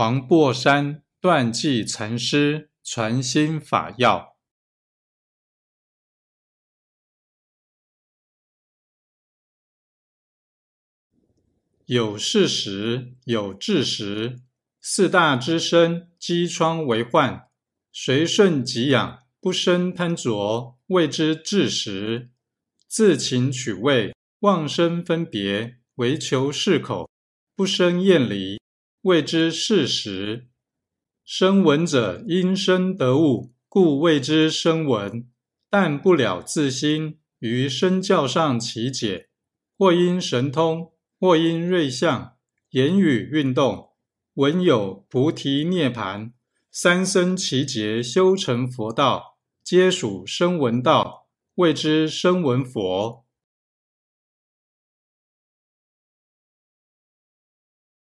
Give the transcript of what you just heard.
黄檗山断际禅师传心法要：有事实，有智实。四大之身，积疮为患，随顺即养，不生贪着，谓之智实。自情取味，妄生分别，唯求适口，不生厌离。谓之事实。生闻者因生得物，故谓之生闻。但不了自心，于身教上奇解，或因神通，或因瑞相，言语运动，闻有菩提涅盘，三生其劫修成佛道，皆属声闻道，谓之声闻佛。